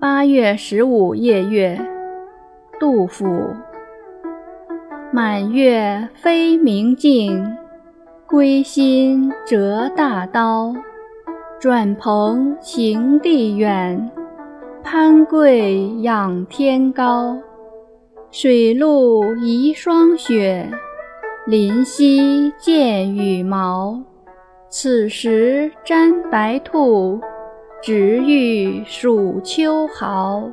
八月十五夜月，杜甫。满月飞明镜，归心折大刀。转蓬行地远，攀桂仰天高。水陆遗霜雪，林溪见羽毛。此时沾白兔，直欲数秋毫。